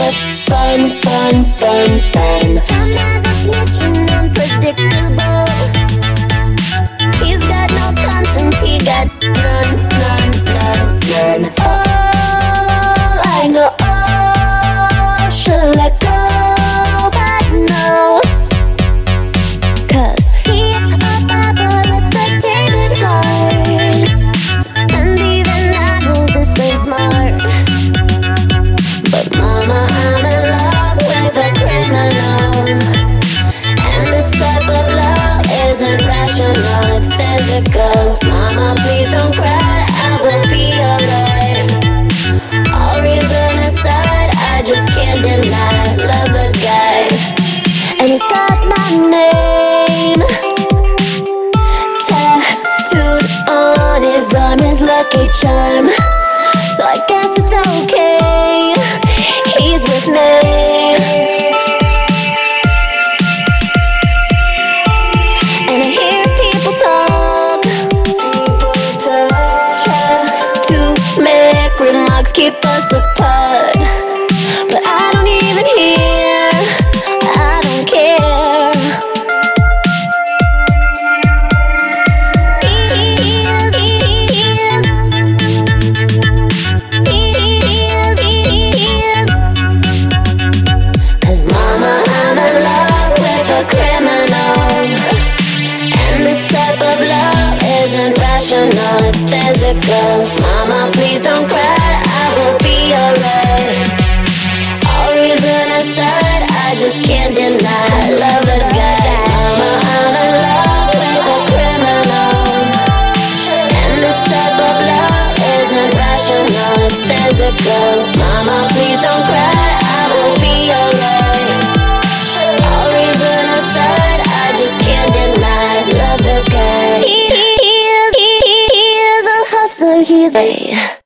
for fun, fun, fun, fun. Keep us apart. But I don't even hear. I don't care. Cause mama, I'm in love with a criminal. And this type of love isn't rational, it's physical. Mama, please don't cry, will be alright. All reason aside, I just can't deny love the guy. Mama, I'm in love with a criminal. And this type of love isn't rational, it's physical. Mama, please don't cry, I will be alright. All reason aside, I just can't deny love the guy. He, he, he is a hustler, he's a